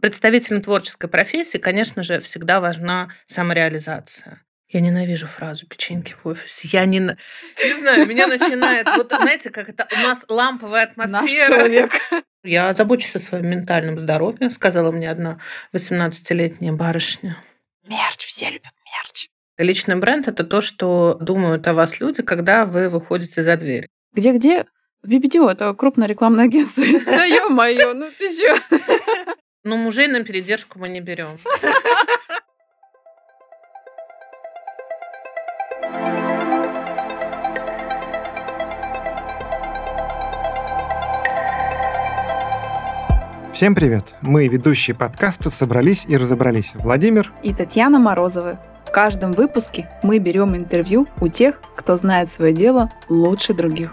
Представителям творческой профессии, конечно же, всегда важна самореализация. Я ненавижу фразу печеньки в офисе. Я не... Не знаю, меня начинает... Вот знаете, как это... У нас ламповая атмосфера. Наш человек. Я забочусь о своем ментальном здоровье, сказала мне одна 18-летняя барышня. Мерч, все любят мерч. Личный бренд – это то, что думают о вас люди, когда вы выходите за дверь. Где-где? В BBDO, это крупное рекламное агентство. Да ё-моё, ну ты чё? Но мужей на передержку мы не берем. Всем привет! Мы, ведущие подкаста, собрались и разобрались. Владимир и Татьяна Морозовы. В каждом выпуске мы берем интервью у тех, кто знает свое дело лучше других.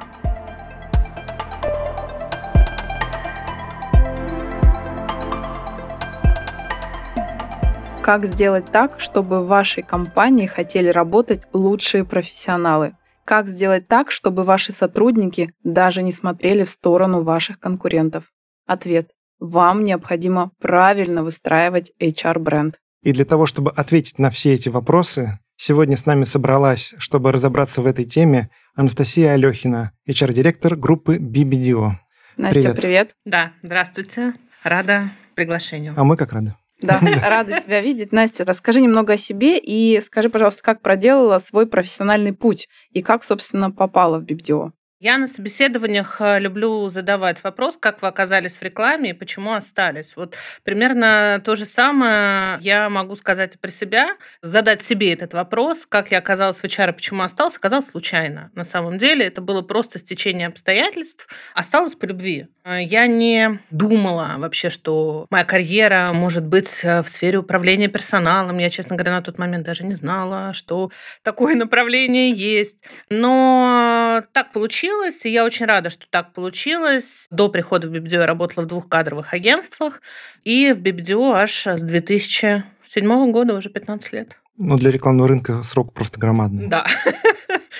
Как сделать так, чтобы в вашей компании хотели работать лучшие профессионалы? Как сделать так, чтобы ваши сотрудники даже не смотрели в сторону ваших конкурентов? Ответ вам необходимо правильно выстраивать HR-бренд. И для того, чтобы ответить на все эти вопросы, сегодня с нами собралась, чтобы разобраться в этой теме, Анастасия Алехина, HR-директор группы BBDO. Настя, привет. привет. Да, здравствуйте. Рада приглашению. А мы как рады. Да, рада тебя видеть. Настя, расскажи немного о себе и скажи, пожалуйста, как проделала свой профессиональный путь и как, собственно, попала в BBDO. Я на собеседованиях э, люблю задавать вопрос, как вы оказались в рекламе и почему остались. Вот примерно то же самое я могу сказать про себя, задать себе этот вопрос, как я оказалась в HR и почему осталась, оказалась случайно. На самом деле это было просто стечение обстоятельств. Осталась по любви. Э, я не думала вообще, что моя карьера может быть э, в сфере управления персоналом. Я, честно говоря, на тот момент даже не знала, что такое направление есть. Но так получилось, и я очень рада, что так получилось. До прихода в BBDO я работала в двух кадровых агентствах, и в BBDO аж с 2007 года, уже 15 лет. Ну, для рекламного рынка срок просто громадный. Да.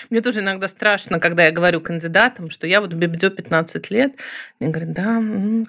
Мне тоже иногда страшно, когда я говорю кандидатам, что я вот в Бибидё 15 лет. Они говорят, да.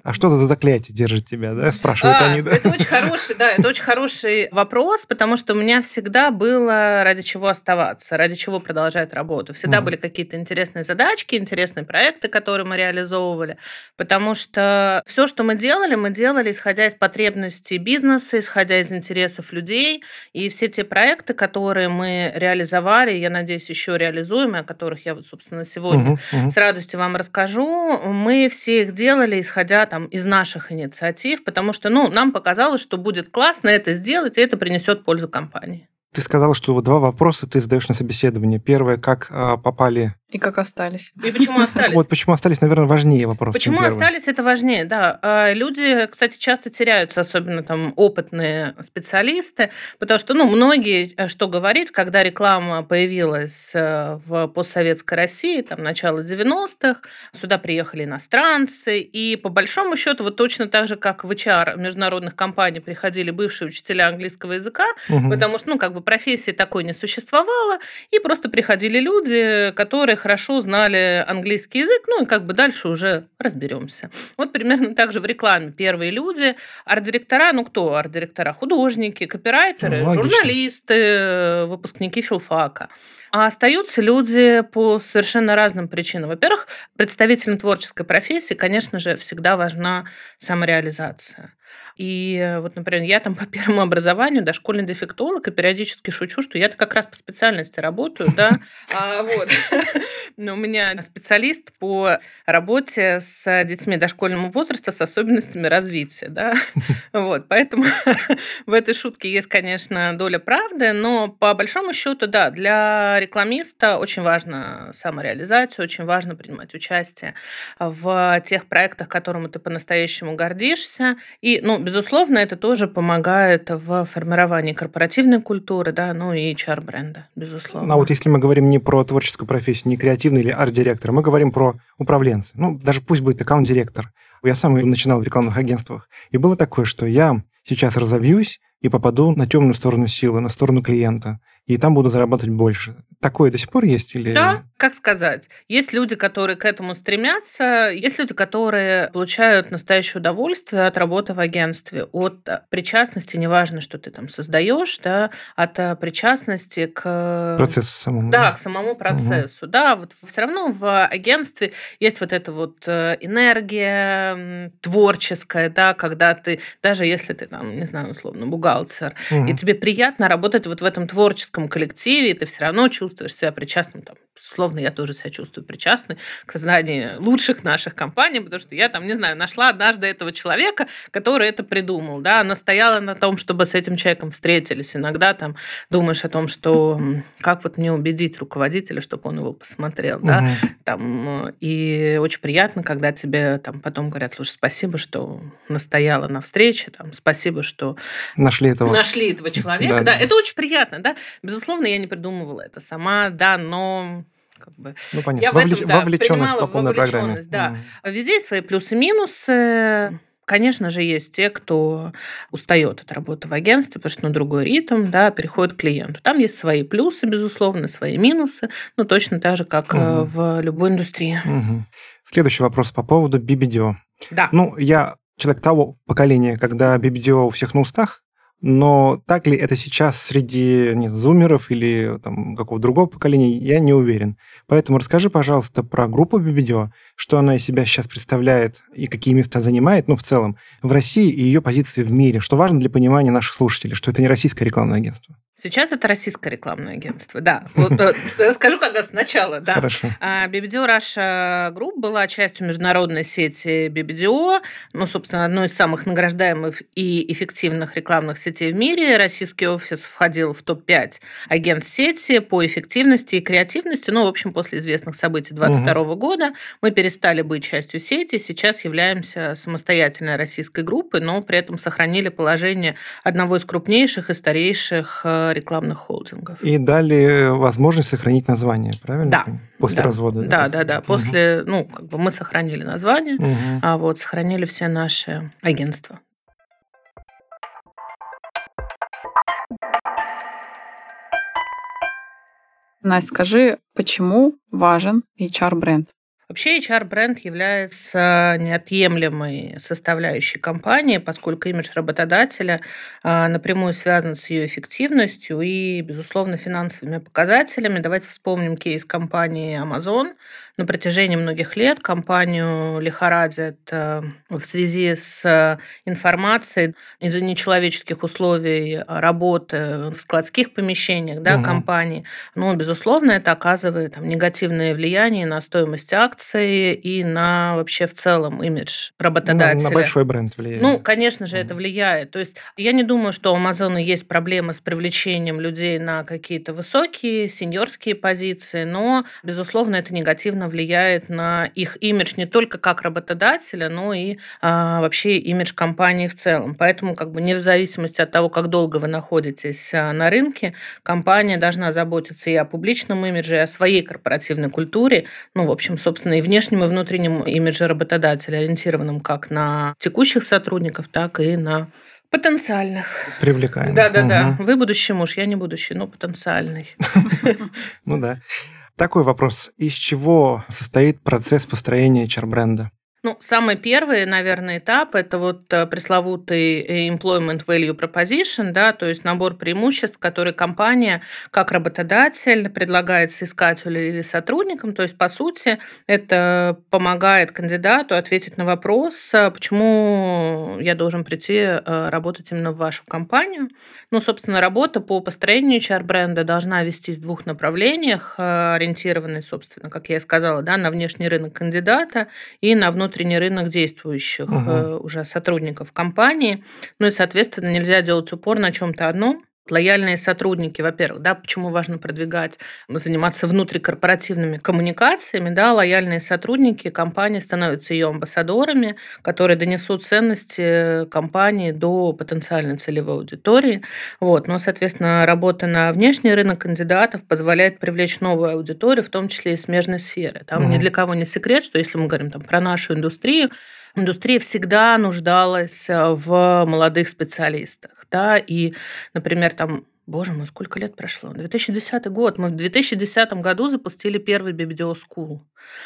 А что за заклятие держит тебя, да? Спрашивают а, они, да? Это очень хороший, да, это очень хороший вопрос, потому что у меня всегда было ради чего оставаться, ради чего продолжать работу. Всегда mm. были какие-то интересные задачки, интересные проекты, которые мы реализовывали, потому что все, что мы делали, мы делали, исходя из потребностей бизнеса, исходя из интересов людей, и все те проекты, которые мы реализовали, я надеюсь, еще реализуем о которых я вот, собственно, сегодня угу, угу. с радостью вам расскажу, мы все их делали, исходя там из наших инициатив, потому что, ну, нам показалось, что будет классно это сделать, и это принесет пользу компании. Ты сказала, что два вопроса ты задаешь на собеседовании. Первое, как а, попали и как остались. И почему остались? Вот почему остались, наверное, важнее вопрос. Почему остались, это важнее, да. А, люди, кстати, часто теряются, особенно там опытные специалисты, потому что, ну, многие, э, что говорить, когда реклама появилась э, в постсоветской России, там, начало 90-х, сюда приехали иностранцы, и по большому счету, вот точно так же, как в HR международных компаний приходили бывшие учителя английского языка, угу. потому что, ну, как бы профессии такой не существовало, и просто приходили люди, которые хорошо знали английский язык, ну и как бы дальше уже разберемся. Вот примерно так же в рекламе первые люди, арт-директора, ну кто арт-директора? Художники, копирайтеры, ну, журналисты, выпускники филфака. А остаются люди по совершенно разным причинам. Во-первых, представителям творческой профессии, конечно же, всегда важна самореализация. И вот, например, я там по первому образованию дошкольный дефектолог, и периодически шучу, что я-то как раз по специальности работаю, да, а, вот. Но у меня специалист по работе с детьми дошкольного возраста с особенностями развития, да, вот, поэтому в этой шутке есть, конечно, доля правды, но по большому счету, да, для рекламиста очень важно самореализация, очень важно принимать участие в тех проектах, которыми ты по-настоящему гордишься, и, ну, безусловно, это тоже помогает в формировании корпоративной культуры, да, ну и HR-бренда, безусловно. А вот если мы говорим не про творческую профессию, не креативный или арт-директор, мы говорим про управленца. Ну, даже пусть будет аккаунт-директор. Я сам начинал в рекламных агентствах. И было такое, что я сейчас разовьюсь и попаду на темную сторону силы, на сторону клиента. и там буду зарабатывать больше. Такое до сих пор есть? Или... Да, как сказать. Есть люди, которые к этому стремятся, есть люди, которые получают настоящее удовольствие от работы в агентстве, от причастности, неважно, что ты там создаешь, да, от причастности к... Процессу самому. Да, к самому процессу. Угу. Да, вот все равно в агентстве есть вот эта вот э, энергия творческая, да, когда ты, даже если ты там, не знаю, условно, бухгалтер, угу. и тебе приятно работать вот в этом творческом коллективе, и ты все равно чувствуешь себя причастным, там, словно я тоже себя чувствую причастной к созданию лучших наших компаний, потому что я там, не знаю, нашла однажды этого человека, который это придумал, да, она стояла на том, чтобы с этим человеком встретились. Иногда там думаешь о том, что как вот мне убедить руководителя, чтобы он его посмотрел, угу. да, там, и очень приятно, когда тебе там потом говорят, слушай, спасибо, что настояла на встрече, там, спасибо, что нашли этого, нашли этого человека, да, да, это очень приятно, да, безусловно, я не придумывала это сама, да, но как бы. Ну, понятно. Я Вовлеч... в этом, да, вовлеченность по полной программе. Да. Mm. Везде есть свои плюсы-минусы. Конечно же, есть те, кто устает от работы в агентстве, потому что ну, другой ритм, да, переходит к клиенту. Там есть свои плюсы, безусловно, свои минусы, но точно так же, как угу. в любой индустрии. Угу. Следующий вопрос по поводу BBDO. Да. Ну, я человек того поколения, когда BBDO у всех на устах, но так ли это сейчас среди нет, зумеров или там, какого-то другого поколения, я не уверен. Поэтому расскажи, пожалуйста, про группу Бибидео, что она из себя сейчас представляет и какие места занимает, ну, в целом, в России и ее позиции в мире, что важно для понимания наших слушателей, что это не российское рекламное агентство. Сейчас это российское рекламное агентство, да. Вот, э, расскажу как сначала, да. Хорошо. BBDO Russia Group была частью международной сети BBDO, ну, собственно, одной из самых награждаемых и эффективных рекламных сетей в мире. Российский офис входил в топ-5 агентств сети по эффективности и креативности. Ну, в общем, после известных событий 2022 угу. года мы перестали быть частью сети, сейчас являемся самостоятельной российской группой, но при этом сохранили положение одного из крупнейших и старейших э, рекламных холдингов. И дали возможность сохранить название, правильно? Да. После да. развода. Да, да, да. После, угу. ну, как бы мы сохранили название, угу. а вот сохранили все наши агентства. Настя, скажи, почему важен HR-бренд? Вообще HR-бренд является неотъемлемой составляющей компании, поскольку имидж работодателя а, напрямую связан с ее эффективностью и, безусловно, финансовыми показателями. Давайте вспомним кейс компании Amazon. На протяжении многих лет компанию лихорадит э, в связи с информацией из-за нечеловеческих условий работы в складских помещениях да, угу. компании. Но, безусловно, это оказывает там, негативное влияние на стоимость акций, акции и на вообще в целом имидж работодателя. На, на большой бренд влияет. Ну, конечно же, mm. это влияет. То есть я не думаю, что у Амазона есть проблемы с привлечением людей на какие-то высокие, сеньорские позиции, но, безусловно, это негативно влияет на их имидж не только как работодателя, но и а, вообще имидж компании в целом. Поэтому, как бы, не в зависимости от того, как долго вы находитесь а, на рынке, компания должна заботиться и о публичном имидже, и о своей корпоративной культуре. Ну, в общем, собственно, и внешнем, и внутреннем имидже работодателя, ориентированном как на текущих сотрудников, так и на потенциальных. Привлекаемых. Да, да, да. Вы будущий муж, я не будущий, но потенциальный. Ну да. Такой вопрос. Из чего состоит процесс построения HR-бренда? Ну, самый первый, наверное, этап – это вот э, пресловутый э, employment value proposition, да, то есть набор преимуществ, которые компания как работодатель предлагает соискателю или сотрудникам. То есть, по сути, это помогает кандидату ответить на вопрос, э, почему я должен прийти работать именно в вашу компанию. Ну, собственно, работа по построению HR-бренда должна вестись в двух направлениях, ориентированной, собственно, как я и сказала, да, на внешний рынок кандидата и на внутренний внутренний рынок действующих угу. уже сотрудников компании. Ну и, соответственно, нельзя делать упор на чем-то одном. Лояльные сотрудники, во-первых, да, почему важно продвигать, заниматься внутрикорпоративными коммуникациями, да, лояльные сотрудники компании становятся ее амбассадорами, которые донесут ценности компании до потенциальной целевой аудитории. Вот. Но, соответственно, работа на внешний рынок кандидатов позволяет привлечь новую аудиторию, в том числе и смежной сферы. Там угу. ни для кого не секрет, что если мы говорим там, про нашу индустрию, индустрия всегда нуждалась в молодых специалистах да, и, например, там Боже мой, сколько лет прошло? 2010 год. Мы в 2010 году запустили первый BBDO School.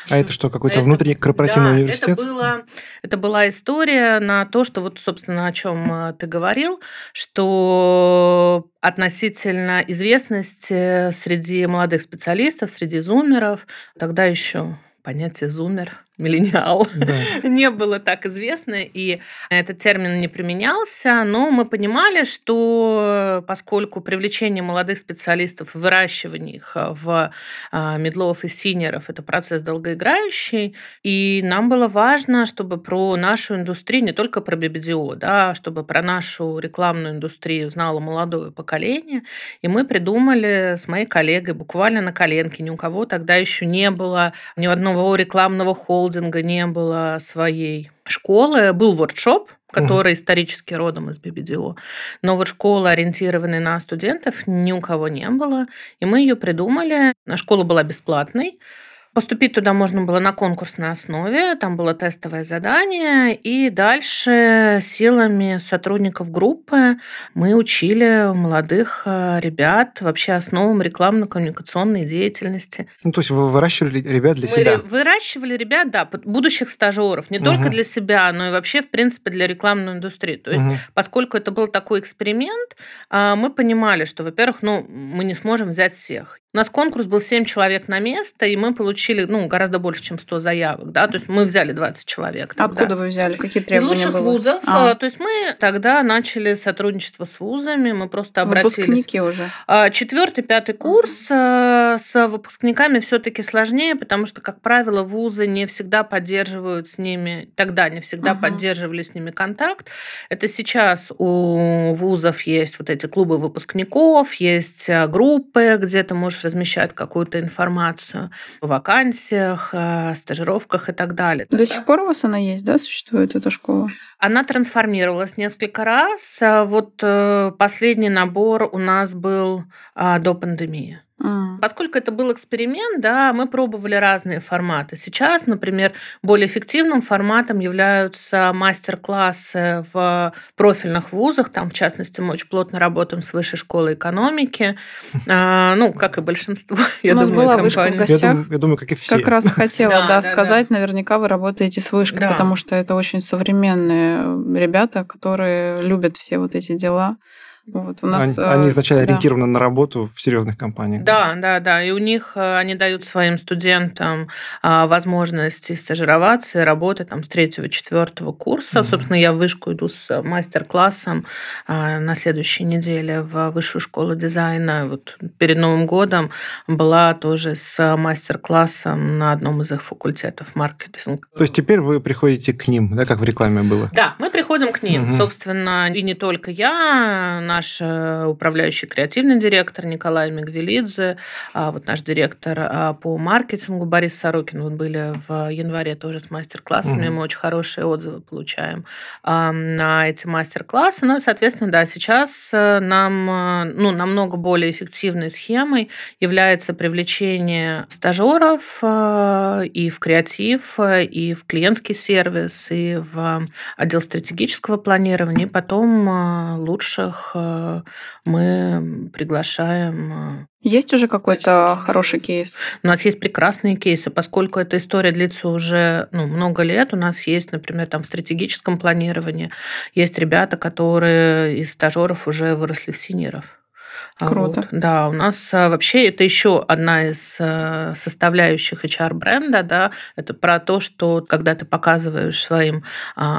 А это что, какой-то это, внутренний корпоративный да, университет? Это, было, это была история на то, что вот, собственно, о чем э, ты говорил, что относительно известности среди молодых специалистов, среди зумеров, тогда еще понятие зумер миллениал, да. не было так известно, и этот термин не применялся, но мы понимали, что поскольку привлечение молодых специалистов, выращивание их в а, медлов и синеров – это процесс долгоиграющий, и нам было важно, чтобы про нашу индустрию, не только про BBDO, да, чтобы про нашу рекламную индустрию знало молодое поколение, и мы придумали с моей коллегой буквально на коленке, ни у кого тогда еще не было ни одного рекламного холла, холдинга не было своей школы. Был воркшоп, который угу. исторически родом из BBDO. Но вот школы, ориентированные на студентов, ни у кого не было. И мы ее придумали. Школа была бесплатной. Поступить туда можно было на конкурсной основе, там было тестовое задание, и дальше силами сотрудников группы мы учили молодых э, ребят вообще основам рекламно-коммуникационной деятельности. Ну, то есть вы выращивали ребят для мы себя? Выращивали ребят, да, будущих стажеров, не угу. только для себя, но и вообще, в принципе, для рекламной индустрии. То есть, угу. поскольку это был такой эксперимент, а, мы понимали, что, во-первых, ну, мы не сможем взять всех. У нас конкурс был 7 человек на место, и мы получили ну, гораздо больше, чем 100 заявок. Да? То есть мы взяли 20 человек. Тогда. Откуда вы взяли? Какие требования Из лучших было? вузов. А. То есть мы тогда начали сотрудничество с вузами, мы просто обратились... Выпускники уже. А, четвертый, пятый курс uh с выпускниками все таки сложнее, потому что, как правило, вузы не всегда поддерживают с ними, тогда не всегда uh поддерживали с ними контакт. Это сейчас у вузов есть вот эти клубы выпускников, есть а, группы, где ты можешь размещать какую-то информацию, вакансиях, э, стажировках и так далее. До сих пор у вас она есть, да, существует эта школа? Она трансформировалась несколько раз. А вот э, последний набор у нас был а, до пандемии. Mm. Поскольку это был эксперимент, да, мы пробовали разные форматы. Сейчас, например, более эффективным форматом являются мастер-классы в профильных вузах. Там, в частности, мы очень плотно работаем с Высшей школой экономики. А, ну, как и большинство, я У нас думаю, была компаний. вышка в гостях. Я думаю, я думаю, как и все. Как раз хотела да, сказать, наверняка вы работаете с вышкой, потому что это очень современные ребята, которые любят все вот эти дела. Вот у нас, они, они изначально да. ориентированы на работу в серьезных компаниях. Да, да, да. И у них э, они дают своим студентам а, возможность стажироваться и работать там с третьего, четвертого курса. Mm-hmm. Собственно, я в вышку иду с мастер-классом а, на следующей неделе в высшую школу дизайна. Вот перед Новым годом была тоже с мастер-классом на одном из их факультетов маркетинг. То есть теперь вы приходите к ним, да, как в рекламе было? Да, мы приходим к ним. Mm-hmm. Собственно, и не только я, наш э, управляющий креативный директор Николай Мигвелидзе, а вот наш директор а, по маркетингу Борис Сорокин вот были в январе тоже с мастер-классами, угу. мы очень хорошие отзывы получаем на эти мастер-классы. Ну и, соответственно, да, сейчас э, нам э, ну, намного более эффективной схемой является привлечение стажеров и в креатив, и в клиентский сервис, и в отдел стратегического планирования, и потом лучших Э, мы приглашаем э, есть уже какой-то хороший кейс? У нас есть прекрасные кейсы, поскольку эта история длится уже ну, много лет. У нас есть, например, там в стратегическом планировании есть ребята, которые из стажеров уже выросли в синеров. А Круто. Вот. Да, у нас а, вообще это еще одна из а, составляющих HR-бренда, да, это про то, что когда ты показываешь своим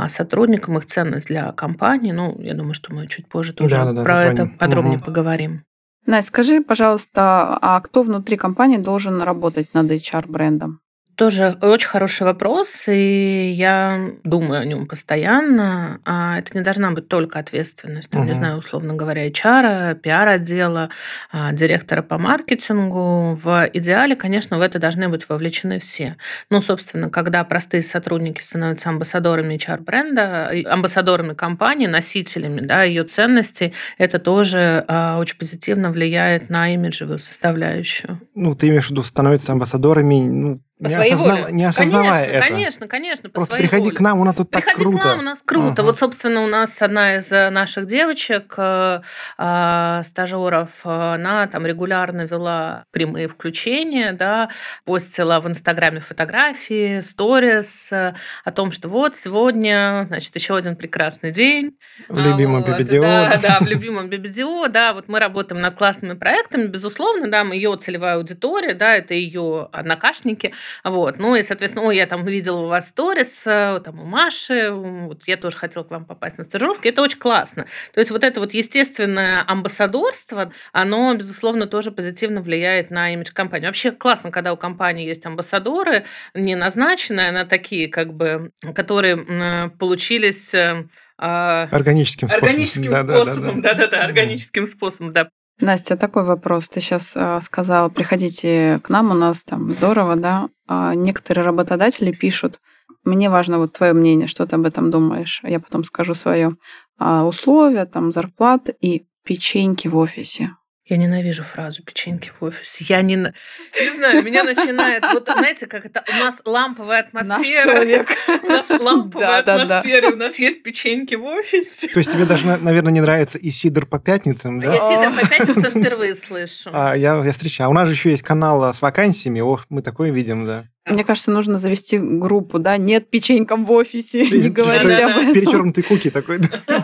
сотрудникам их ценность для компании, ну, я думаю, что мы чуть позже тоже да, да, да, про затронем. это подробнее угу. поговорим. Настя, скажи, пожалуйста, а кто внутри компании должен работать над HR-брендом? Тоже очень хороший вопрос, и я думаю о нем постоянно. А это не должна быть только ответственность, там, угу. не знаю, условно говоря, HR, пиар-отдела, а, директора по маркетингу. В идеале, конечно, в это должны быть вовлечены все. Ну, собственно, когда простые сотрудники становятся амбассадорами HR-бренда, амбассадорами компании, носителями да, ее ценностей, это тоже а, очень позитивно влияет на имиджевую составляющую. Ну, ты имеешь в виду становятся амбассадорами, ну, По не, своей осозна- воле. не осознавая конечно, это. конечно, конечно, по Просто своей приходи воле. к нам, у нас тут так Приходи круто. к нам, у нас круто. Ага. Вот, собственно, у нас одна из э, наших девочек, э, э, стажеров, она там регулярно вела прямые включения, да, постила в Инстаграме фотографии, сторис о том, что вот сегодня, значит, еще один прекрасный день. В любимом вот, BBDO. Да, да, в любимом BBDO, да, вот мы работаем над классными проектами, безусловно, да, мы ее целевая аудитория, да, это ее однокашники, вот, ну и, соответственно, ой, я там видела у вас сторис, э, там у Маши, вот я тоже хотела к вам попасть на стажировки, это очень классно. То есть вот это вот естественное амбассадорство, оно, безусловно, тоже позитивно влияет на имидж компании. Вообще классно, когда у компании есть амбассадоры, не назначенные, она такие, как бы, которые получились э, а, Органическим способом. Органическим способом, да-да-да, органическим способом, да. Настя, такой вопрос. Ты сейчас сказала, приходите к нам, у нас там здорово, да. А некоторые работодатели пишут, мне важно вот твое мнение, что ты об этом думаешь. Я потом скажу свое. А условия, там, зарплаты и печеньки в офисе. Я ненавижу фразу «печеньки в офисе». Я не... Не знаю, меня начинает... Вот знаете, как это... У нас ламповая Наш атмосфера. человек. У нас ламповая Да, да, да. атмосфера, у нас есть печеньки в офисе. То есть тебе даже, на- наверное, не нравится и сидр по пятницам, да? Я сидор по пятницам впервые слышу. А, я, я встречал. У нас же еще есть канал а, с вакансиями. Ох, мы такое видим, да. Мне кажется, нужно завести группу, да, нет печенькам в офисе, не говорить об этом. Перечеркнутый куки такой. да.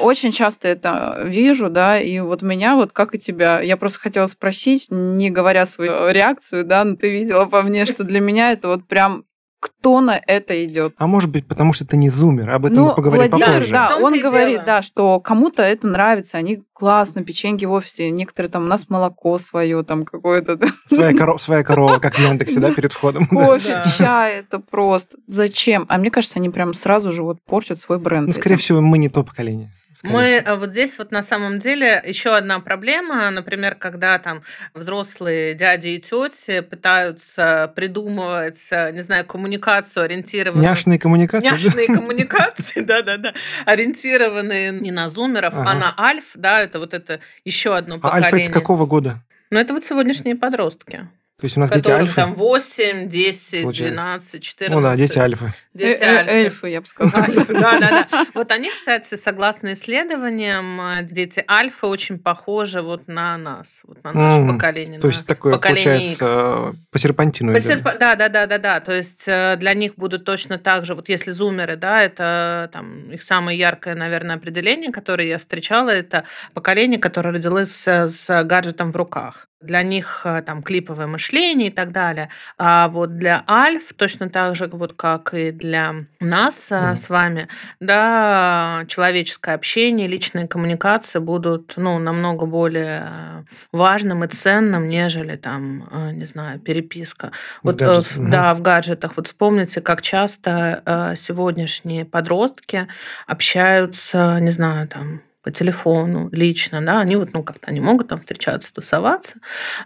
Очень часто это вижу, да, и вот меня, вот как и тебя, я просто хотела спросить, не говоря свою реакцию, да, но ты видела по мне, что для меня это вот прям кто на это идет. А может быть, потому что ты не зумер. Об этом мы поговорим Ну, Владимир, попозже. да, он говорит, дело. да, что кому-то это нравится, они классно, печеньки в офисе, некоторые там, у нас молоко свое там какое-то, Своя, коро- своя корова, как в Яндексе, да, перед входом. Кофе, чай, это просто. Зачем? А мне кажется, они прям сразу же вот портят свой бренд. Ну, скорее всего, мы не то поколение. Скорее Мы а, вот здесь вот на самом деле еще одна проблема, например, когда там взрослые дяди и тети пытаются придумывать, а, не знаю, коммуникацию ориентированную Няшные коммуникации. да? Няшные коммуникации, да-да-да, ориентированные не на зумеров, а на альф, да, это вот это еще одно А альфа это поколение. с какого года? Но это вот сегодняшние подростки, То есть у нас дети альфа? там 8, 10, Получается. 12, 14. Ну да, дети альфа. Дети Э, э, альфа. эльфы, я бы сказала. Да, да, да. Вот они, кстати, согласно исследованиям, э, дети альфа очень похожи вот на нас, вот на наше поколение. То есть такое, получается, э, по серпантину Да, да, да, да, да. То есть э, для них будут точно так же, вот если зумеры, да, это там их самое яркое, наверное, определение, которое я встречала, это поколение, которое родилось э, с гаджетом в руках. Для них э, там клиповое мышление и так далее. А вот для альф точно так же, вот как и для нас Мгм. с вами, да, человеческое общение, личные коммуникации будут, ну, намного более важным и ценным, нежели там, э, не знаю, переписка. В Вот, э, гаджетах, в- мгм. да, в гаджетах. Вот вспомните, как часто э, сегодняшние подростки общаются, не знаю, там по телефону лично, да, они вот, ну, как-то они могут там встречаться, тусоваться,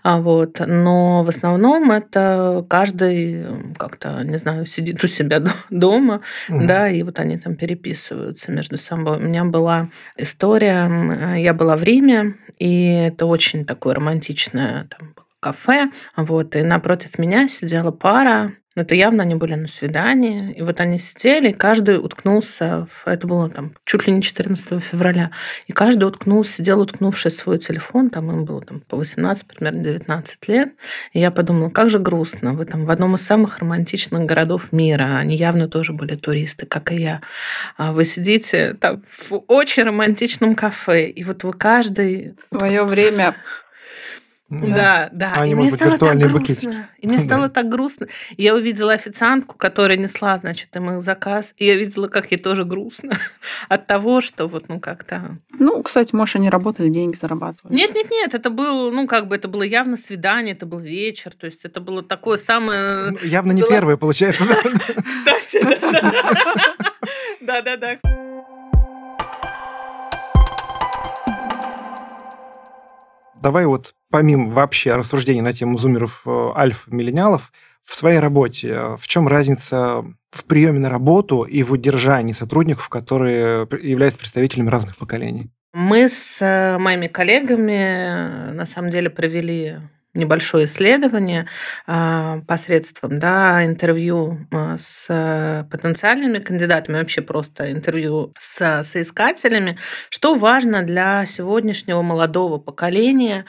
а вот, но в основном это каждый как-то, не знаю, сидит у себя до- дома, Мгм. да, и вот они там переписываются между собой. У меня была история, э, я была в Риме, и это очень такое романтичное там, кафе, вот, и напротив меня сидела пара, ну, это явно они были на свидании, и вот они сидели, и каждый уткнулся, в, это было там чуть ли не 14 февраля, и каждый уткнулся, сидел уткнувшись в свой телефон, там им было там, по 18, примерно 19 лет, и я подумала, как же грустно, вы там в одном из самых романтичных городов мира, они явно тоже были туристы, как и я, а вы сидите там в очень романтичном кафе, и вот вы каждый... Свое время Да, да. А они, и может мне быть, стало так виртуальные грустно. букетики. И мне Да. стало так грустно. Я увидела официантку, которая несла, значит, им их заказ. И я видела, как ей тоже грустно от того, что вот, ну, как-то... Ну, кстати, может, они работали, деньги зарабатывали. Нет, нет, нет, это был, ну, как бы, это было явно свидание, это был вечер, то есть это было такое самое... Ну, Явно не первое, получается. да? Кстати, да, да, да. Давай вот помимо вообще рассуждений на тему зумеров, э, альф, миллениалов, в своей работе э, в чем разница в приеме на работу и в удержании сотрудников, которые являются представителями разных поколений? Мы с э, моими коллегами на самом деле провели небольшое исследование а, посредством да, интервью а, с потенциальными кандидатами, вообще просто интервью с соискателями, что важно для сегодняшнего молодого поколения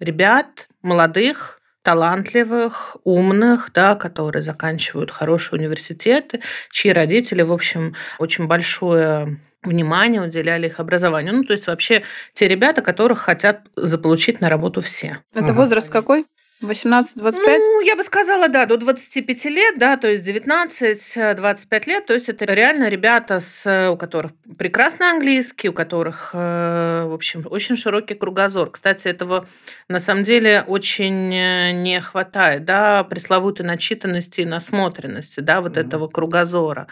ребят, молодых, талантливых, умных, да, которые заканчивают хорошие университеты, чьи родители, в общем, очень большое внимание уделяли их образованию. Ну, то есть вообще те ребята, которых хотят заполучить на работу все. Это возраст какой? 18-25? Ну, я бы сказала, да, до 25 лет, да, то есть 19-25 лет, то есть это реально ребята, с, у которых прекрасный английский, у которых, э, в общем, очень широкий кругозор. Кстати, этого на самом деле очень э, не хватает, да, пресловутой начитанности и насмотренности, да, вот mm-hmm. этого кругозора.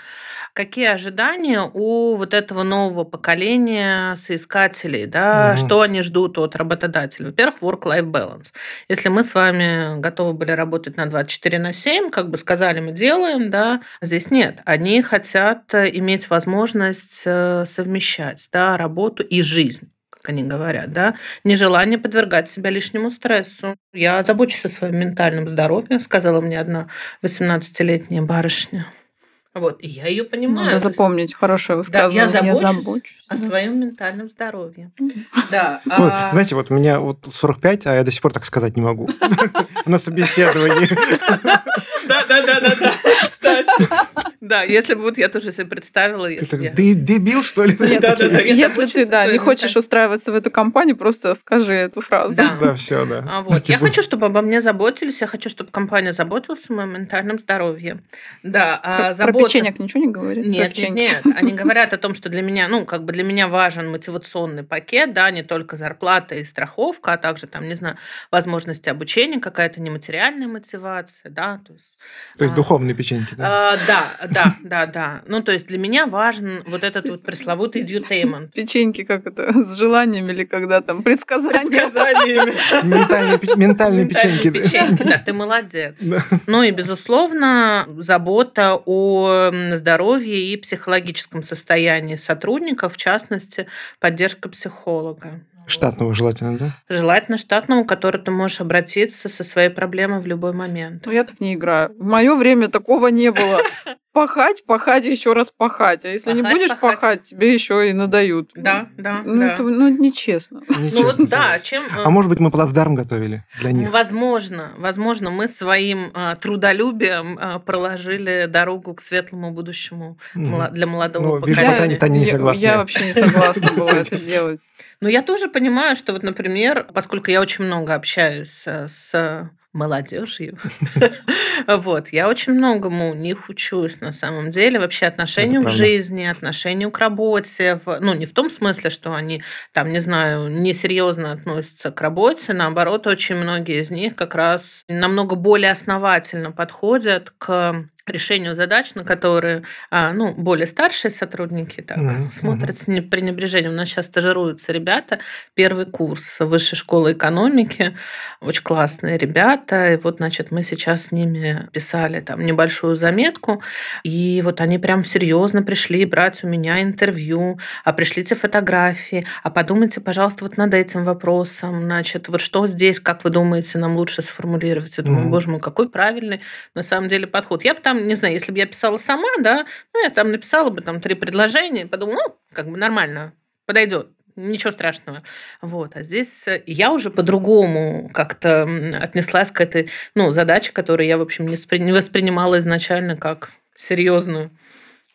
Какие ожидания у вот этого нового поколения соискателей, да, mm-hmm. что они ждут от работодателя? Во-первых, work-life balance. Если мы с вами вами готовы были работать на 24 на 7, как бы сказали, мы делаем, да, здесь нет. Они хотят э, иметь возможность э, совмещать, да, работу и жизнь как они говорят, да, нежелание подвергать себя лишнему стрессу. Я забочусь о своем ментальном здоровье, сказала мне одна 18-летняя барышня. Вот, и я ее понимаю. Надо запомнить хорошее высказывание. Да, я забочусь, я забочусь о да. своем ментальном здоровье. Да. Вот, а... Знаете, вот у меня вот 45, а я до сих пор так сказать не могу. На собеседовании. Да, да, да, да, да. Кстати. Да, если бы вот я тоже себе представила. Ты так, дебил, что ли? Нет, да, да, да, если ты да, не хочешь устраиваться в эту компанию, просто скажи эту фразу. Да, да все, да. А вот. Я хочу, чтобы обо мне заботились, я хочу, чтобы компания заботилась о моем ментальном здоровье. Да, а забота... Про печенек ничего не говорят? Нет, нет, нет. Они говорят о том, что для меня, ну, как бы для меня важен мотивационный пакет, да, не только зарплата и страховка, а также там, не знаю, возможности обучения, какая-то нематериальная мотивация, да, то есть... То есть а, духовные печеньки, да? А, да, да, да, да. Ну, то есть для меня важен вот этот вот пресловутый дьютеймент. Печеньки как это, с желаниями или когда там предсказаниями? Ментальные печеньки. Печеньки, да, ты молодец. Ну и, безусловно, забота о здоровье и психологическом состоянии сотрудников, в частности, поддержка психолога. Штатного желательно, да? Желательно штатному, к которому ты можешь обратиться со своей проблемой в любой момент. Ну, я так не играю. В мое время такого не было. Пахать, пахать, еще раз пахать. А если пахать, не будешь пахать. пахать, тебе еще и надают. Да, да. Ну, да. Это, ну нечестно. нечестно. Ну вот да, чем. Э, а может быть, мы плацдарм готовили для них? Возможно, возможно, мы своим а, трудолюбием а, проложили дорогу к светлому будущему mm. для молодого ну, поколения. Вижу, Таня, Таня не согласна. Я, я вообще не согласна была это делать. Но я тоже понимаю, что вот, например, поскольку я очень много общаюсь с молодежью. вот, я очень многому у них учусь на самом деле, вообще отношению к жизни, отношению к работе, ну, не в том смысле, что они там, не знаю, несерьезно относятся к работе, наоборот, очень многие из них как раз намного более основательно подходят к решению задач, на которые а, ну, более старшие сотрудники так mm-hmm. смотрят с пренебрежением. У нас сейчас стажируются ребята, первый курс высшей школы экономики, очень классные ребята. И вот, значит, мы сейчас с ними писали там небольшую заметку, и вот они прям серьезно пришли брать у меня интервью, а пришлите фотографии, а подумайте, пожалуйста, вот над этим вопросом, значит, вот что здесь, как вы думаете, нам лучше сформулировать? Я думаю, mm-hmm. боже мой, какой правильный на самом деле подход. Я бы там не знаю, если бы я писала сама, да, ну, я там написала бы там три предложения, подумала, ну, как бы нормально, подойдет ничего страшного. Вот. А здесь э, я уже по-другому как-то отнеслась к этой ну, задаче, которую я, в общем, не воспринимала изначально как серьезную.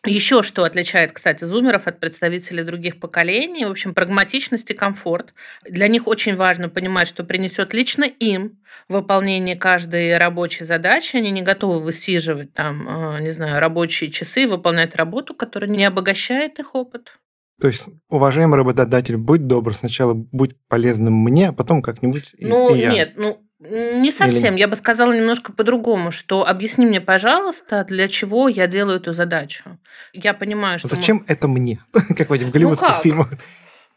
Еще что отличает, кстати, зумеров от представителей других поколений, в общем, прагматичность и комфорт. Для них очень важно понимать, что принесет лично им выполнение каждой рабочей задачи. Они не готовы высиживать там, а, не знаю, рабочие часы, выполнять работу, которая не обогащает их опыт. То есть, уважаемый работодатель, будь добр, сначала будь полезным мне, а потом как-нибудь ну, и я. нет, ну, не совсем. Или... Я бы сказала немножко по-другому, что объясни мне, пожалуйста, для чего я делаю эту задачу. Я понимаю, что... Зачем мы... это мне? как в этих голливудских ну, фильмах.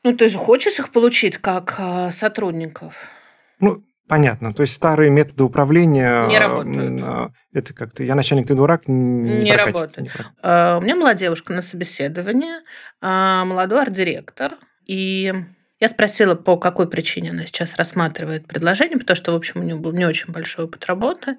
Ну, ты же хочешь их получить как э, сотрудников? Ну, понятно. То есть старые методы управления... Не работают. Э, это как-то... Я начальник, ты дурак. Не, не работает. Не uh, у меня была девушка на собеседовании, молодой арт-директор. И Я спросила, по какой причине она сейчас рассматривает предложение, потому что, в общем, у нее был не очень большой опыт работы.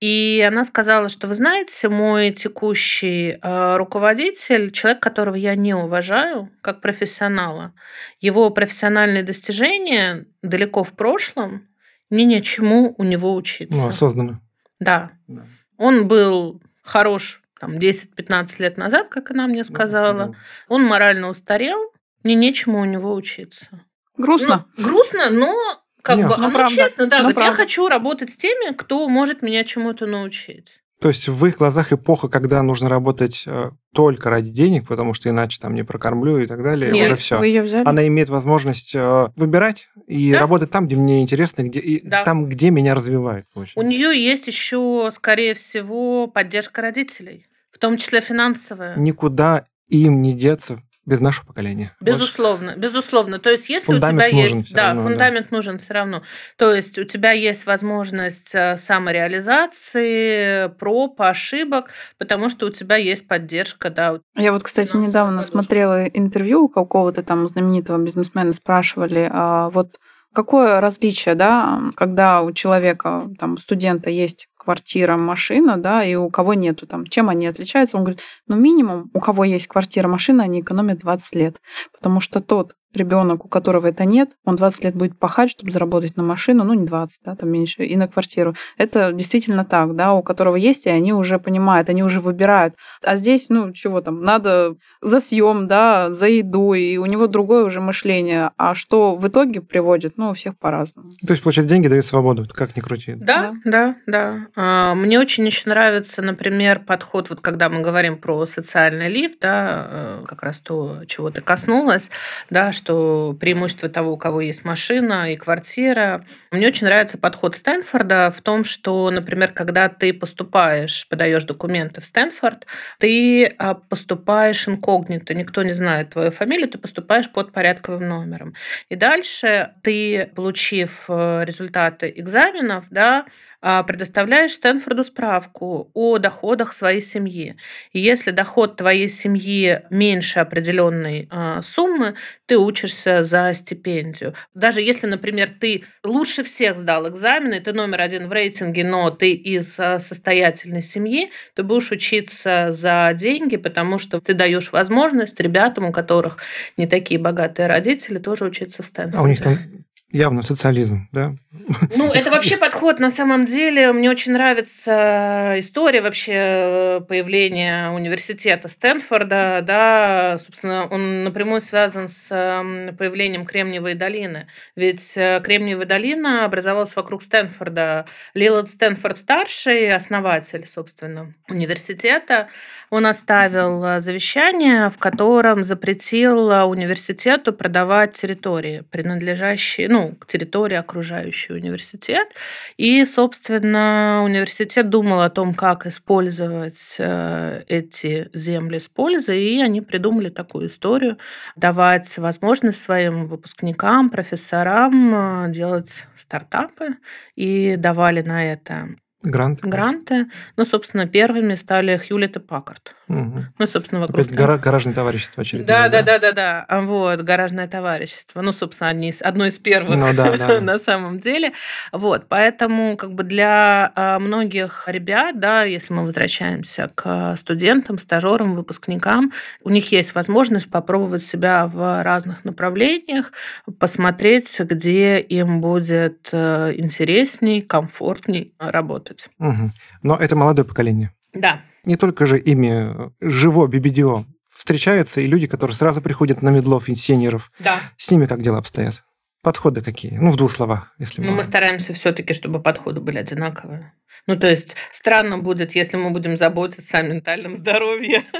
И она сказала, что вы знаете, мой текущий э, руководитель, человек, которого я не уважаю как профессионала, его профессиональные достижения далеко в прошлом, мне ничему у него учиться. Ну, осознанно. Да. да. Он был хорош там, 10-15 лет назад, как она мне сказала. Да, Он морально устарел, мне нечему у него учиться. Грустно. Ну, грустно, но как Нет, бы, ну, ну честно, да, ну, говорит, я хочу работать с теми, кто может меня чему-то научить. То есть в их глазах эпоха, когда нужно работать э, только ради денег, потому что иначе там не прокормлю и так далее, Нет, уже все. Вы ее взяли? Она имеет возможность э, выбирать и да? работать там, где мне интересно, где, и да. там, где меня развивает. Очень. У нее есть еще, скорее всего, поддержка родителей, в том числе финансовая. Никуда им не деться без нашего поколения. Безусловно, Больше... безусловно. То есть, если фундамент у тебя нужен есть, да, равно, фундамент да. нужен все равно. То есть у тебя есть возможность э, самореализации, проб, ошибок, потому что у тебя есть поддержка, да. Я вот, кстати, недавно подушка. смотрела интервью у какого-то там знаменитого бизнесмена, спрашивали, а вот какое различие, да, когда у человека, там, студента есть квартира, машина, да, и у кого нету там, чем они отличаются? Он говорит, ну минимум, у кого есть квартира, машина, они экономят 20 лет, потому что тот, ребенок, у которого это нет, он 20 лет будет пахать, чтобы заработать на машину, ну, не 20, да, там меньше, и на квартиру. Это действительно так, да, у которого есть, и они уже понимают, они уже выбирают. А здесь, ну, чего там, надо за съем, да, за еду, и у него другое уже мышление. А что в итоге приводит? Ну, у всех по-разному. То есть, получать деньги дают свободу, как ни крути. Да, да, да. да. Мне очень еще нравится, например, подход, вот когда мы говорим про социальный лифт, да, э, как раз то, чего ты коснулась, да, что преимущество того, у кого есть машина и квартира. Мне очень нравится подход Стэнфорда в том, что, например, когда ты поступаешь, подаешь документы в Стэнфорд, ты а, поступаешь инкогнито, никто не знает твою фамилию, ты поступаешь под порядковым номером. И дальше ты, получив э, результаты экзаменов, да, а, предоставляешь Стэнфорду справку о доходах своей семьи. И если доход твоей семьи меньше определенной а, суммы, ты учишься за стипендию. Даже если, например, ты лучше всех сдал экзамены, ты номер один в рейтинге, но ты из а, состоятельной семьи, ты будешь учиться за деньги, потому что ты даешь возможность ребятам, у которых не такие богатые родители, тоже учиться в Стэнфорде. А у них там явно социализм, да? Ну, это вообще подход на самом деле. Мне очень нравится история вообще э, появления университета Стэнфорда. Да, собственно, он напрямую связан с эм, появлением Кремниевой долины. Ведь э, Кремниевая долина образовалась вокруг Стэнфорда. Лиланд Стэнфорд старший, основатель, собственно, университета, он оставил э, завещание, в котором запретил университету продавать территории, принадлежащие, ну, к территории окружающей университет. И, собственно, университет думал о том, как использовать э, эти земли с пользой, и они придумали такую историю, давать возможность своим выпускникам, профессорам э, делать стартапы, и давали на это Гранты. Гранты. Ну, собственно, первыми стали Хьюлетт и Паккарт. Угу. Ну, собственно, вокруг... Опять гара- гаражное товарищество очередное. Да, да, да, да, да. А вот, гаражное товарищество. Ну, собственно, одни из, одно из первых ну, да, да. на самом деле. Вот, поэтому как бы для а, многих ребят, да, если мы возвращаемся к студентам, стажерам, выпускникам, у них есть возможность попробовать себя в разных направлениях, посмотреть, где им будет э, интересней, комфортней работать работать. Угу. Но это молодое поколение. Да. Не только же ими живо BBDO встречаются и люди, которые сразу приходят на медлов и сеньоров. Да. С ними как дела обстоят? Подходы какие? Ну, в двух словах, если Ну, мы стараемся все-таки, чтобы подходы были одинаковые. Ну, то есть странно будет, если мы будем заботиться о ментальном здоровье.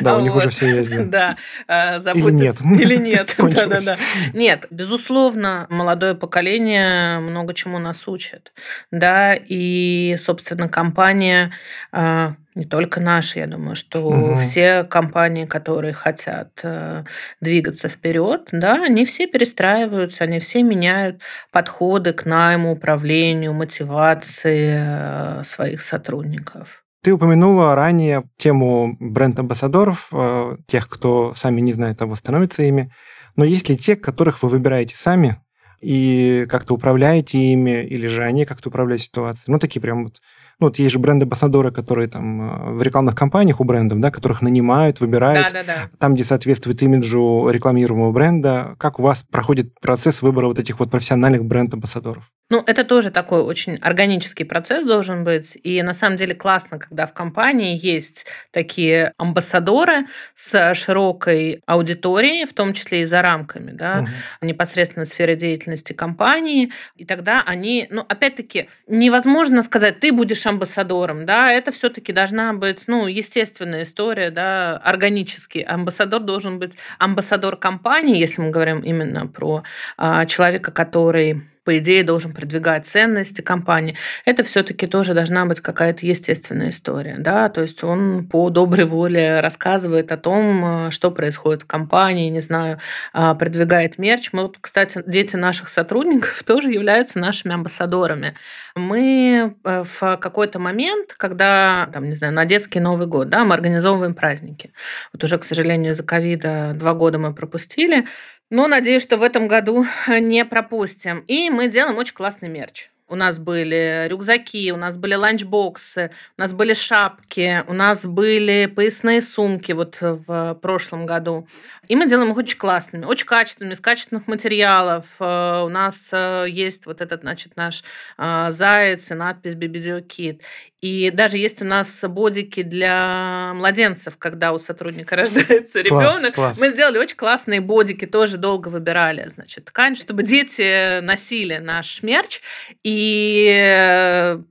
Да, у них уже все есть, да. Да. Или нет. Или нет. Да, да, да. Нет, безусловно, молодое поколение много чему нас учит. Да, и, собственно, компания а, не только наши, я думаю, что угу. все компании, которые хотят э, двигаться вперед, да, они все перестраиваются, они все меняют подходы к найму, управлению, мотивации э, своих сотрудников. Ты упомянула ранее тему бренд-амбассадоров, э, тех, кто сами не знает, того становится ими. Но есть ли те, которых вы выбираете сами и как-то управляете ими, или же они как-то управляют ситуацией? Ну, такие прям вот ну, вот есть же бренды-амбассадоры, которые там э, в рекламных кампаниях у брендов, да, которых нанимают, выбирают, да, да, да. там, где соответствует имиджу рекламируемого бренда. Как у вас проходит процесс выбора вот этих вот профессиональных бренд-амбассадоров? Ну, это тоже такой очень органический процесс должен быть. И на самом деле классно, когда в компании есть такие амбассадоры с широкой аудиторией, в том числе и за рамками, да, угу. непосредственно сферы деятельности компании. И тогда они, ну, опять-таки, невозможно сказать, ты будешь амбассадором, да, это все-таки должна быть, ну, естественная история, да, органический. Амбассадор должен быть амбассадор компании, если мы говорим именно про а, человека, который по идее, должен продвигать ценности компании, это все-таки тоже должна быть какая-то естественная история. Да? То есть он по доброй воле рассказывает о том, э, что происходит в компании, не знаю, а, продвигает мерч. Мы, кстати, дети наших сотрудников тоже являются нашими амбассадорами. Мы э, в какой-то момент, когда, там, не знаю, на детский Новый год, да, мы организовываем праздники. Вот уже, к сожалению, из-за ковида два года мы пропустили, но надеюсь, что в этом году не пропустим. И мы делаем очень классный мерч. У нас были рюкзаки, у нас были ланчбоксы, у нас были шапки, у нас были поясные сумки вот в прошлом году. И мы делаем их очень классными, очень качественными, из качественных материалов. Э, у нас э, есть вот этот, значит, наш э, заяц и надпись BBDO Kit. И даже есть у нас бодики для младенцев, когда у сотрудника рождается ребенок. Класс, класс. Мы сделали очень классные бодики, тоже долго выбирали, значит, ткань, чтобы дети носили наш мерч. И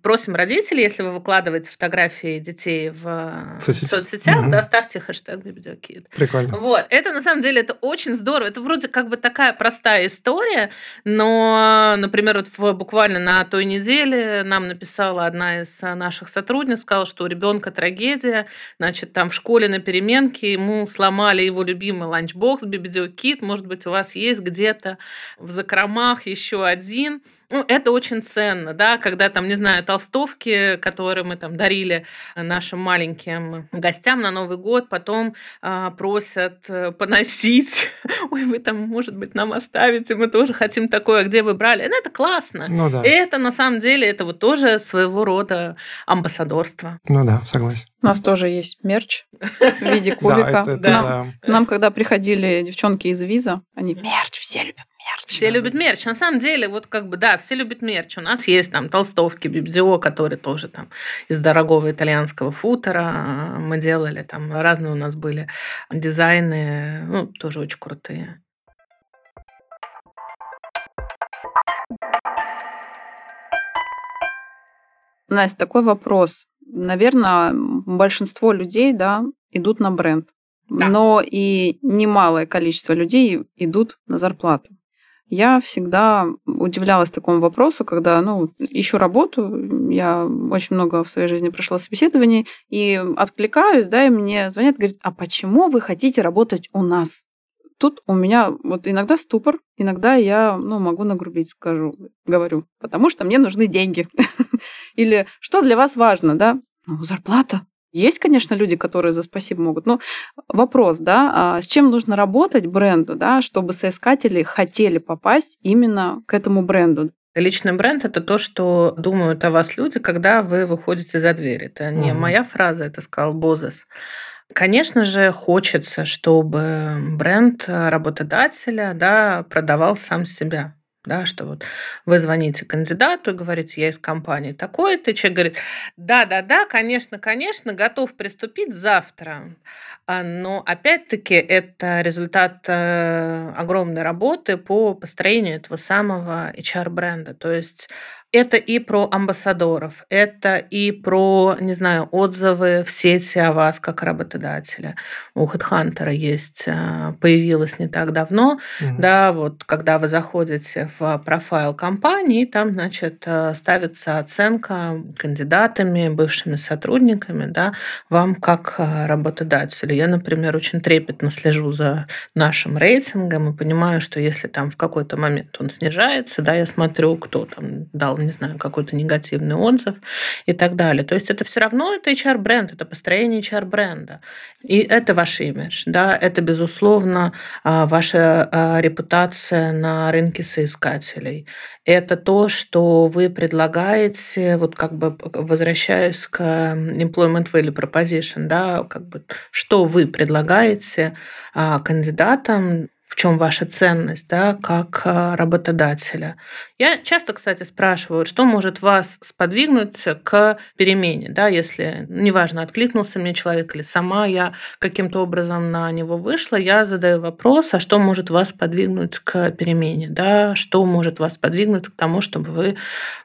просим родителей, если вы выкладываете фотографии детей в Соцсеть. соцсетях, угу. да, ставьте хэштег BBDOKid. Прикольно. Вот. Это на самом деле это очень здорово. Это вроде как бы такая простая история, но, например, вот в, буквально на той неделе нам написала одна из наших наших сотрудниц сказал, что у ребенка трагедия, значит, там в школе на переменке ему сломали его любимый ланчбокс, BBDOKid, может быть, у вас есть где-то в закромах еще один. Ну, это очень ценно, да, когда там, не знаю, толстовки, которые мы там дарили нашим маленьким гостям на Новый год, потом а, просят э, поносить. Ой, вы там, может быть, нам оставите, мы тоже хотим такое, где вы брали. Ну, это классно. Ну, да. И это, на самом деле, это вот тоже своего рода амбассадорство. Ну да, согласен. У нас тоже есть мерч в виде кубика. Да, Нам, когда приходили девчонки из Виза, они мерч, все любят мерч. Все любят мерч. На самом деле, вот как бы, да, все любят мерч. У нас есть там толстовки Бибдио, которые тоже там из дорогого итальянского футера мы делали. Там разные у нас были дизайны, ну, тоже очень крутые. Настя, такой вопрос. Наверное, большинство людей, да, идут на бренд. Да. Но и немалое количество людей идут на зарплату. Я всегда удивлялась такому вопросу, когда, ну, ищу работу, я очень много в своей жизни прошла собеседований, и откликаюсь, да, и мне звонят, говорят, а почему вы хотите работать у нас? Тут у меня вот иногда ступор, иногда я, ну, могу нагрубить, скажу, говорю, потому что мне нужны деньги. Или что для вас важно, да? Ну, зарплата. Есть, конечно, люди, которые за спасибо могут. Но вопрос, да, а с чем нужно работать бренду, да, чтобы соискатели хотели попасть именно к этому бренду? Личный бренд – это то, что думают о вас люди, когда вы выходите за дверь. Это не mm моя фраза, это сказал Бозес. Конечно же, хочется, чтобы бренд работодателя да, продавал сам себя да, что вот вы звоните кандидату и говорите, я из компании такой-то, человек говорит, да-да-да, конечно, конечно, готов приступить завтра, а, но опять-таки это результат э, огромной работы по построению этого самого HR-бренда, то есть это и про амбассадоров, это и про, не знаю, отзывы в сети о вас как работодателя. У HeadHunter есть, э, появилось не так давно, mm-hmm. да, вот когда вы заходите в профайл компании, там, значит, э, ставится оценка кандидатами, бывшими сотрудниками, да, вам как э, работодателю. Я, например, очень трепетно слежу за нашим рейтингом и понимаю, что если там в какой-то момент он снижается, да, я смотрю, кто там дал написал, не знаю, какой-то негативный отзыв и так далее. То есть это все равно это HR-бренд, это построение HR-бренда. И это ваш имидж, да, это, безусловно, а, ваша а, репутация на рынке соискателей. Это то, что вы предлагаете, вот как бы возвращаясь к employment value proposition, да, как бы что вы предлагаете а, кандидатам чем ваша ценность, да, как а, работодателя. Я часто, кстати, спрашиваю, что может вас сподвигнуть к перемене, да, если, неважно, откликнулся мне человек или сама я каким-то образом на него вышла, я задаю вопрос, а что может вас подвигнуть к перемене, да, что может вас подвигнуть к тому, чтобы вы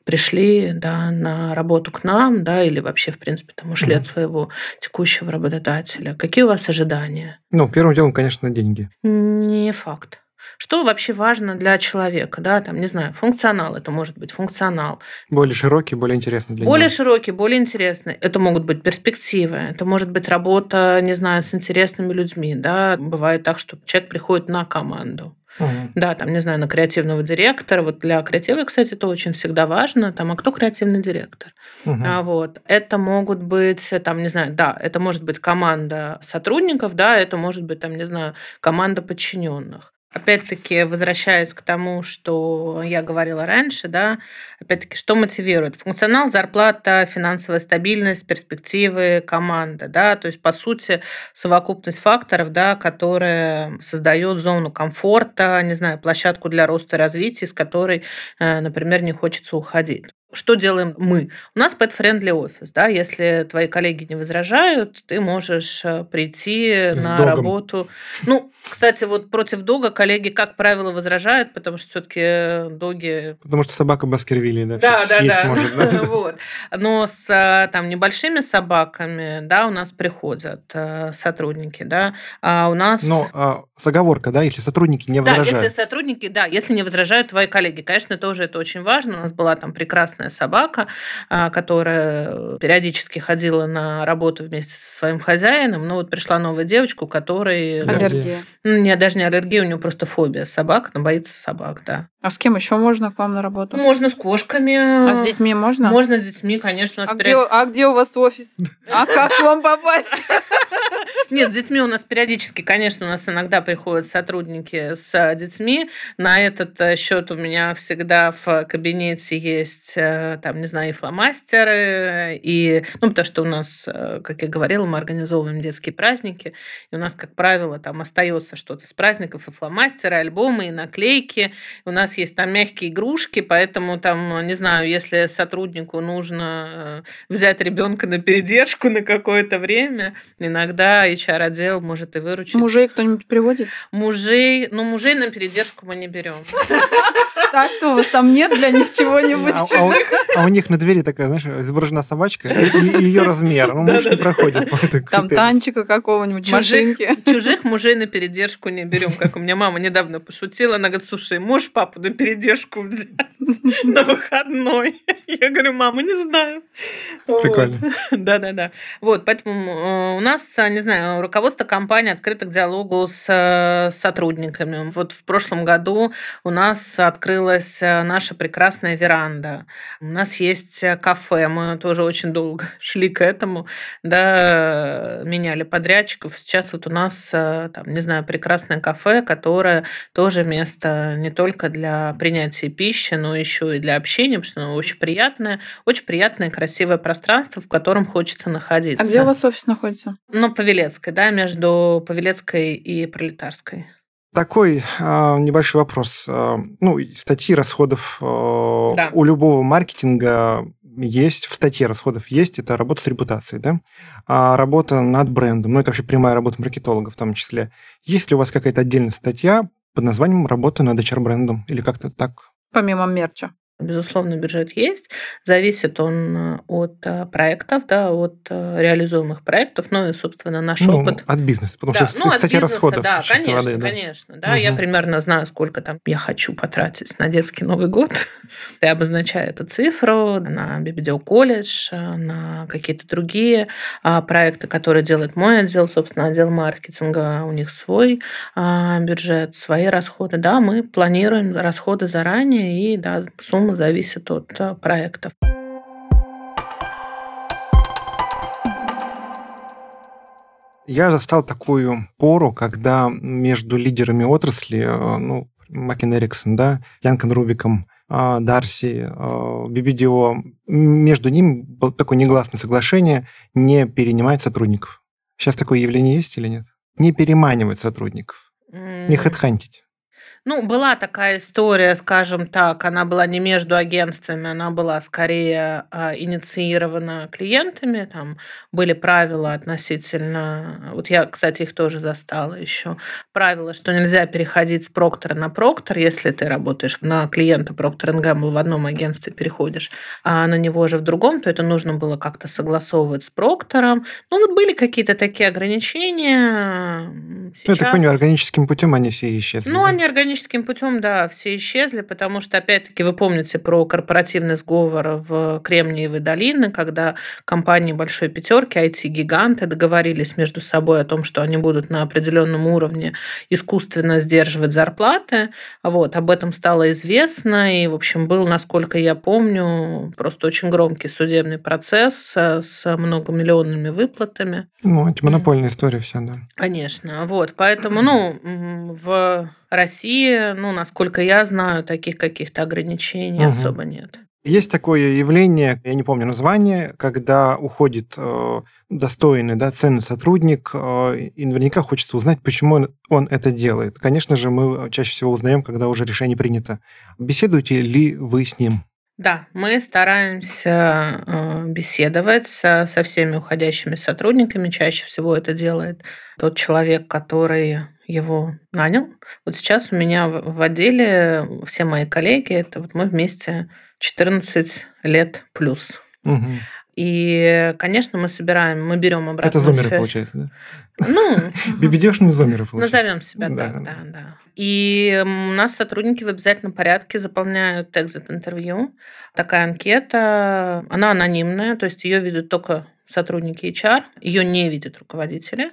пришли, да, на работу к нам, да, или вообще, в принципе, там ушли mm-hmm. от своего текущего работодателя. Какие у вас ожидания? Ну, первым делом, конечно, деньги. Не факт. Что вообще важно для человека, да, там, не знаю, функционал, это может быть функционал. Более широкий, более интересный для Более него. широкий, более интересный. Это могут быть перспективы, это может быть работа, не знаю, с интересными людьми, да. Бывает так, что человек приходит на команду. Угу. Да, там, не знаю, на креативного директора. Вот для креатива, кстати, это очень всегда важно. Там, а кто креативный директор? Угу. А, вот. Это могут быть, там, не знаю, да, это может быть команда сотрудников, да, это может быть, там, не знаю, команда подчиненных. Опять-таки, возвращаясь к тому, что я говорила раньше, да, опять-таки, что мотивирует? Функционал, зарплата, финансовая стабильность, перспективы, команда, да, то есть, по сути, совокупность факторов, да, которые создает зону комфорта, не знаю, площадку для роста и развития, с которой, э, например, не хочется уходить. Что делаем мы? У нас pet-friendly офис. Да? Если твои коллеги не возражают, ты можешь э, прийти С на догом. работу. Ну, кстати, вот против дога коллеги, как правило, возражают, потому что все-таки э, доги... Потому что собака Баскервилли, да, да, да, да. Может, да? вот. Но с э, там, небольшими собаками, да, у нас приходят сотрудники, да, а у нас... Но а, с да, если сотрудники не возражают. Да, если сотрудники, да, если не возражают твои коллеги. Конечно, тоже это очень важно. У нас была там прекрасная прекрасная собака, а, которая периодически ходила на работу вместе со своим хозяином. Но вот пришла новая девочка, у которой... Аллергия. Нет, даже не аллергия, у нее просто фобия собак, она боится собак, да. А с кем еще можно к вам на работу? Можно с кошками. А с детьми можно? Можно с детьми, конечно. А, где, а где у вас офис? А как к вам попасть? Нет, с детьми у нас периодически, конечно, у нас иногда приходят сотрудники с детьми. На этот э, счет у меня всегда в кабинете есть, э, там, не знаю, и фломастеры, и, ну, потому что у нас, э, как я говорила, мы организовываем детские праздники, и у нас, как правило, там остается что-то с праздников, и фломастеры, альбомы, и наклейки. У нас есть там мягкие игрушки, поэтому там, не знаю, если сотруднику нужно э, взять ребенка на передержку на какое-то время, иногда HR-отдел может и выручить. Мужей кто-нибудь приводит? Мужей, ну, мужей на передержку мы не берем. А что, у вас там нет для них чего-нибудь? А, у них на двери такая, знаешь, изображена собачка и, ее размер. Ну, муж не проходит Там танчика какого-нибудь, машинки. Чужих мужей на передержку не берем, как у меня мама недавно пошутила. Она говорит, слушай, можешь папу на передержку взять на выходной? Я говорю, мама, не знаю. Прикольно. Да-да-да. Вот, поэтому э, у нас, не знаю, руководство компании открыто к диалогу с э, сотрудниками. Вот в прошлом году у нас открыл открылась э, наша прекрасная веранда. У нас есть э, кафе, мы тоже очень долго шли к этому, да, меняли подрядчиков. Сейчас вот у нас, э, там, не знаю, прекрасное кафе, которое тоже место не только для принятия пищи, но еще и для общения, потому что оно очень приятное, очень приятное, красивое пространство, в котором хочется находиться. А где у вас офис находится? Ну, Павелецкой, да, между Павелецкой и Пролетарской. Такой э, небольшой вопрос. Э, ну, статьи расходов э, да. у любого маркетинга есть, в статье расходов есть, это работа с репутацией, да? А работа над брендом, ну, это вообще прямая работа маркетолога в том числе. Есть ли у вас какая-то отдельная статья под названием «Работа над HR-брендом» или как-то так? Помимо мерча. Безусловно, бюджет есть. Зависит он э, от э, проектов, да, от э, реализуемых проектов, ну и, собственно, наш ну, опыт. От бизнеса, потому да, что ну, статья бизнеса, расходов. Да, конечно, воды, да. конечно. Да, угу. Я примерно знаю, сколько там я хочу потратить на детский Новый год. я обозначаю эту цифру на BBDO колледж, на какие-то другие а, проекты, которые делает мой отдел, собственно, отдел маркетинга, у них свой а, бюджет, свои расходы. Да, мы планируем расходы заранее, и да, суммы по-другому, зависит от э, проектов. Я застал такую пору, когда между лидерами отрасли, э, ну, Макен Эриксон, да, Янкон Рубиком, а, Дарси, а, между ними было такое негласное соглашение не перенимать сотрудников. Сейчас такое явление есть или нет? Не переманивать сотрудников, не хедхантить. Ну, была такая история, скажем так, она была не между агентствами, она была скорее а, инициирована клиентами. Там были правила относительно... Вот я, кстати, их тоже застала еще. Правила, что нельзя переходить с проктора на проктор, если ты работаешь на клиента Procter Gamble в одном агентстве, переходишь, а на него же в другом, то это нужно было как-то согласовывать с проктором. Ну, вот были какие-то такие ограничения. Сейчас... Ну, я так понимаю, органическим путем они все исчезли. Ну, да? они органически органическим путем, да, все исчезли, потому что, опять-таки, вы помните про корпоративный сговор в Кремниевой долине, когда компании большой пятерки, IT-гиганты договорились между собой о том, что они будут на определенном уровне искусственно сдерживать зарплаты. Вот, об этом стало известно, и, в общем, был, насколько я помню, просто очень громкий судебный процесс с многомиллионными выплатами. Ну, антимонопольная история вся, да. Конечно, вот, поэтому, ну, в России, ну, насколько я знаю, таких каких-то ограничений угу. особо нет. Есть такое явление, я не помню название, когда уходит э, достойный, да, ценный сотрудник, э, и наверняка хочется узнать, почему он, он это делает. Конечно же, мы чаще всего узнаем, когда уже решение принято. Беседуете ли вы с ним? Да, мы стараемся э, беседовать со, со всеми уходящими сотрудниками. Чаще всего это делает тот человек, который его нанял. Вот сейчас у меня в отделе все мои коллеги, это вот мы вместе 14 лет плюс. Угу. И, конечно, мы собираем, мы берем обратно. Это зумеры, связь. получается, да? Ну, бибидешные зумеры, получается. Назовем себя да. так, да, да. И у нас сотрудники в обязательном порядке заполняют экзит-интервью. Такая анкета, она анонимная, то есть ее видят только сотрудники HR, ее не видят руководители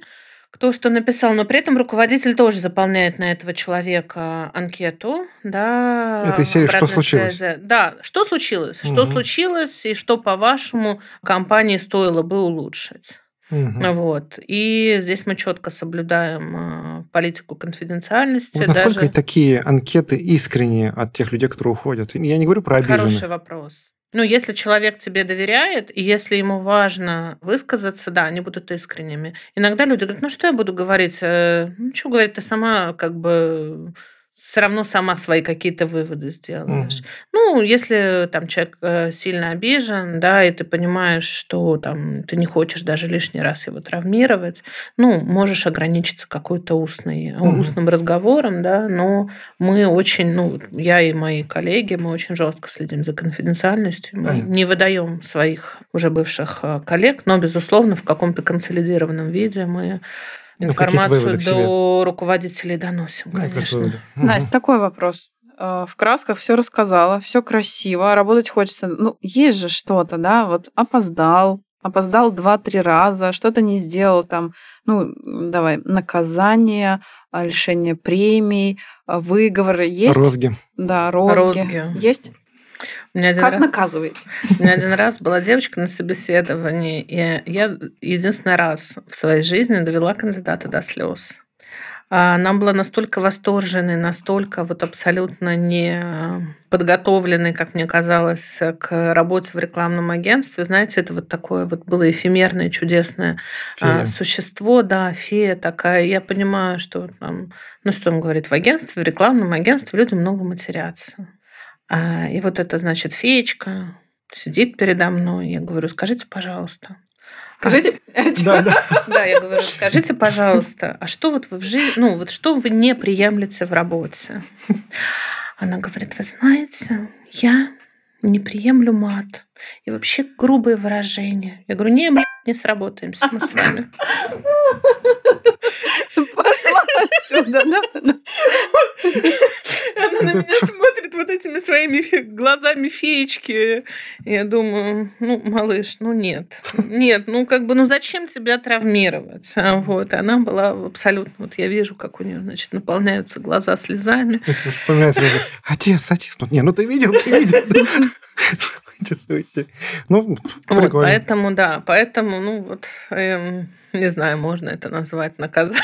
кто что написал, но при этом руководитель тоже заполняет на этого человека анкету, да. Этой серии что случилось? Связи. Да, что случилось, угу. что случилось и что по вашему компании стоило бы улучшить. Угу. Вот. И здесь мы четко соблюдаем а, политику конфиденциальности. Вот насколько даже... такие анкеты искренние от тех людей, которые уходят? Я не говорю про обиженных. Хороший вопрос. Ну, если человек тебе доверяет, и если ему важно высказаться, да, они будут искренними. Иногда люди говорят, ну что я буду говорить? Э, ну, что говорить, ты сама как бы все равно сама свои какие-то выводы сделаешь. Mm. Ну, если там человек э, сильно обижен, да, и ты понимаешь, что там ты не хочешь даже лишний раз его травмировать, ну, можешь ограничиться какой-то устной, mm. устным разговором, да, но мы очень, ну, я и мои коллеги, мы очень жестко следим за конфиденциальностью, мы mm. не выдаем своих уже бывших э, коллег, но, безусловно, в каком-то консолидированном виде мы ну, информацию до руководителей доносим, ну, конечно. Ну, Настя, такой вопрос. Э, в красках все рассказала, все красиво, работать хочется. Ну, есть же что-то, да, вот опоздал, опоздал два-три раза, что-то не сделал там, ну, давай, наказание, а, лишение премий, а, выговоры есть? Розги. Да, розги. розги. Есть? Меня один как раз... наказываете? У меня один раз была девочка на собеседовании, и я единственный раз в своей жизни довела кандидата до слез. А она была настолько восторженной, настолько вот абсолютно не подготовленной, как мне казалось, к работе в рекламном агентстве. Знаете, это вот такое вот было эфемерное, чудесное фея. существо, да, фея такая. Я понимаю, что там, ну что он говорит, в агентстве, в рекламном агентстве люди много матерятся. А, и вот это, значит, феечка сидит передо мной. Я говорю, скажите, пожалуйста. Скажите, да, да. да, я говорю, скажите, пожалуйста, а что вот вы в жизни, ну вот что вы не приемлете в работе? Она говорит, вы знаете, я не приемлю мат. И вообще грубые выражения. Я говорю, не, блядь, не сработаемся мы с вами. Отсюда, да? Она на меня смотрит вот этими своими глазами феечки. Я думаю, ну, малыш, ну нет. Нет, ну как бы, ну зачем тебя травмировать? А вот, она была абсолютно, вот я вижу, как у нее, значит, наполняются глаза слезами. Это вспоминается, отец, отец, ну не, ну ты видел, ты видел. Ну, вот, поэтому, да, поэтому, ну вот, эм, не знаю, можно это назвать наказанием.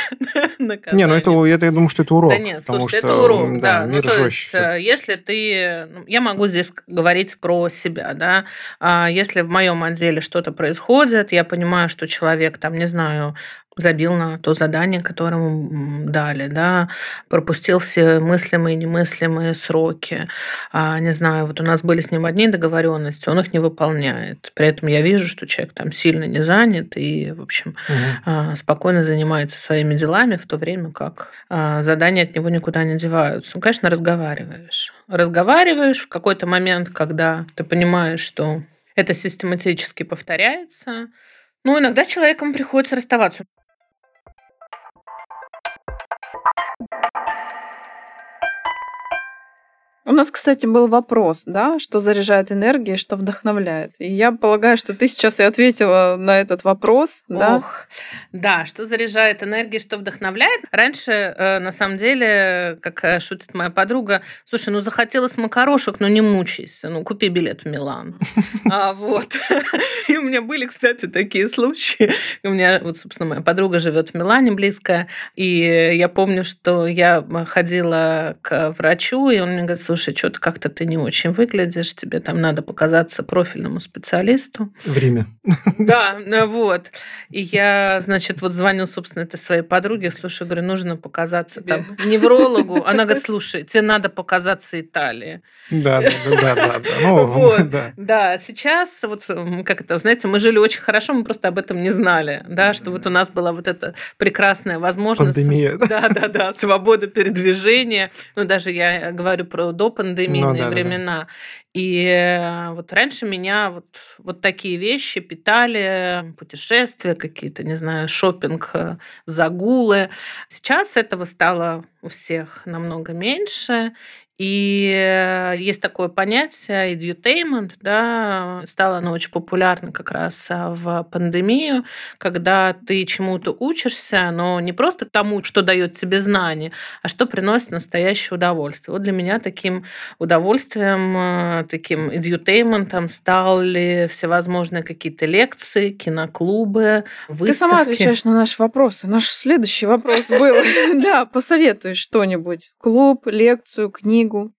Не, ну это, я, я думаю, что это урок. Да нет, слушай, это урок, да. да. Ну, то есть, э, если ты... Ну, я могу здесь говорить про себя, да. А если в моем отделе что-то происходит, я понимаю, что человек, там, не знаю, забил на то задание, которое ему дали, да, пропустил все мыслимые и немыслимые сроки. А, не знаю, вот у нас были с ним одни договоренности, он их не выполняет. При этом я вижу, что человек там сильно не занят и, в общем, угу. спокойно занимается своими делами, в то время как а, задания от него никуда не деваются. Ну, конечно, разговариваешь. Разговариваешь в какой-то момент, когда ты понимаешь, что это систематически повторяется, ну, иногда с человеком приходится расставаться. У нас, кстати, был вопрос, да, что заряжает энергией, что вдохновляет. И я полагаю, что ты сейчас и ответила на этот вопрос, да? Ох, да, что заряжает энергией, что вдохновляет. Раньше, э, на самом деле, как э, шутит моя подруга, слушай, ну захотелось макарошек, но не мучайся, ну купи билет в Милан. А, вот. И у меня были, кстати, такие случаи. У меня, вот, собственно, моя подруга живет в Милане близко, и я помню, что я ходила к врачу, и он мне говорит, слушай, что-то как-то ты не очень выглядишь, тебе там надо показаться профильному специалисту. Время. Да, вот. И я, значит, вот звоню, собственно, этой своей подруге, слушай, говорю, нужно показаться там неврологу. Она говорит, слушай, тебе надо показаться Италии. Да, да, да, да. Ну, вот, да. да, сейчас вот, как это, знаете, мы жили очень хорошо, мы просто об этом не знали, да, что вот у нас была вот эта прекрасная возможность. Пандемия. Да, да, да, свобода передвижения. Ну, даже я говорю про до пандемийные ну, да, времена. Да, да. И э, вот раньше меня вот, вот такие вещи питали, путешествия какие-то, не знаю, шопинг, э, загулы. Сейчас этого стало у всех намного меньше, и э, есть такое понятие edutainment, да, стало оно очень популярно как раз а, в пандемию, когда ты чему-то учишься, но не просто тому, что дает тебе знания, а что приносит настоящее удовольствие. Вот для меня таким удовольствием, э, таким edutainment стали всевозможные какие-то лекции, киноклубы, выставки. Ты сама отвечаешь на наши вопросы. Наш следующий вопрос был. Да, посоветуй что-нибудь. Клуб, лекцию, книгу книгу?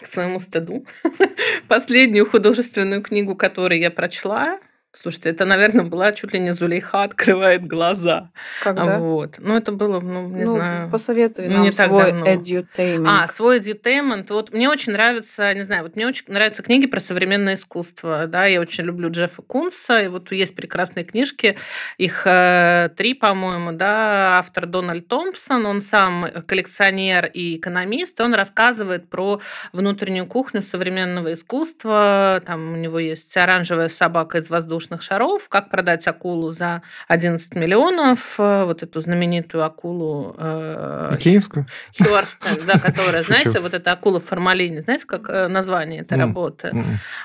К своему стыду. Последнюю художественную книгу, которую я прочла, Слушайте, это, наверное, была чуть ли не Зулейха открывает глаза. Когда? Вот. Ну, это было, ну, не ну, знаю. Посоветуй ну, нам не свой edutainment. А, свой edutainment. Вот мне очень нравится, не знаю, вот мне очень нравятся книги про современное искусство. Да, я очень люблю Джеффа Кунса. И вот есть прекрасные книжки. Их э, три, по-моему, да. Автор Дональд Томпсон. Он сам коллекционер и экономист. Он рассказывает про внутреннюю кухню современного искусства. Там у него есть оранжевая собака из воздушного воздушных шаров, как продать акулу за 11 миллионов, э, вот эту знаменитую акулу... Э, Киевскую? Хьюарстен, да, которая, знаете, вот эта акула в формалине, знаете, как э, название этой работы?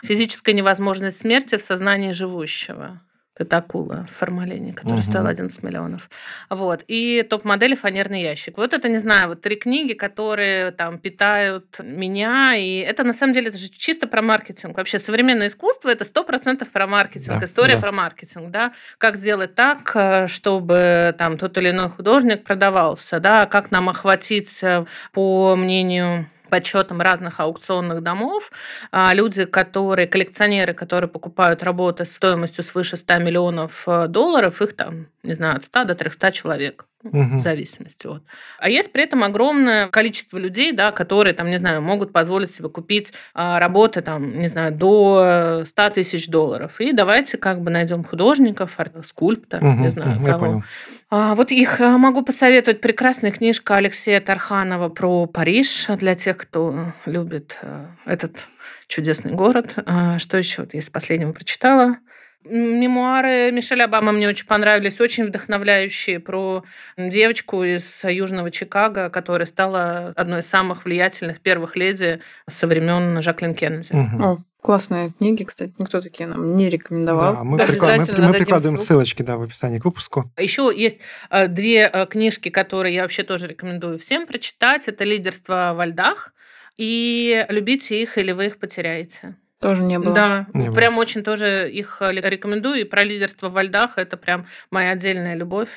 Физическая невозможность смерти в сознании живущего. Это акула в формалине, которая угу. стоила 11 миллионов. Вот. И топ-модели «Фанерный ящик». Вот это, не знаю, вот три книги, которые там питают меня. И это, на самом деле, это же чисто про маркетинг. Вообще, современное искусство – это сто процентов про маркетинг. Да, История да. про маркетинг, да. Как сделать так, э, чтобы там тот или иной художник продавался, да. Как нам охватить, э, по мнению подсчетам разных аукционных домов, а, люди, которые, коллекционеры, которые покупают работы стоимостью свыше 100 миллионов э, долларов, их там, не знаю, от 100 до 300 человек угу. в зависимости от. А есть при этом огромное количество людей, да, которые, там, не знаю, могут позволить себе купить а, работы, там, не знаю, до 100 тысяч долларов. И давайте как бы найдем художников, скульптор, угу, не знаю, угу, кого. А, вот их а, могу посоветовать. Прекрасная книжка Алексея Тарханова про Париж для тех, кто любит а, этот чудесный город. А, что еще вот я из последнего прочитала? Мемуары Мишель Обамы мне очень понравились, очень вдохновляющие про девочку из Южного Чикаго, которая стала одной из самых влиятельных первых леди со времен Жаклин Кеннеди. Угу. О, классные книги, кстати, никто такие нам не рекомендовал. Да, мы, Обязательно мы, мы прикладываем ссылочки да, в описании к выпуску. Еще есть э, две э, книжки, которые я вообще тоже рекомендую всем прочитать. Это «Лидерство во льдах» и «Любите их, или вы их потеряете». Тоже не было. Да, Не было. прям очень тоже их рекомендую. И про лидерство во льдах это прям моя отдельная любовь.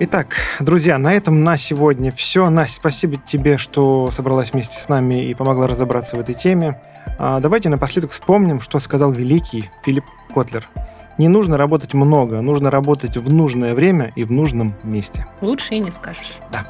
Итак, друзья, на этом на сегодня все. Настя, спасибо тебе, что собралась вместе с нами и помогла разобраться в этой теме. А, давайте напоследок вспомним, что сказал великий Филипп Котлер. Не нужно работать много, нужно работать в нужное время и в нужном месте. Лучше и не скажешь. Да.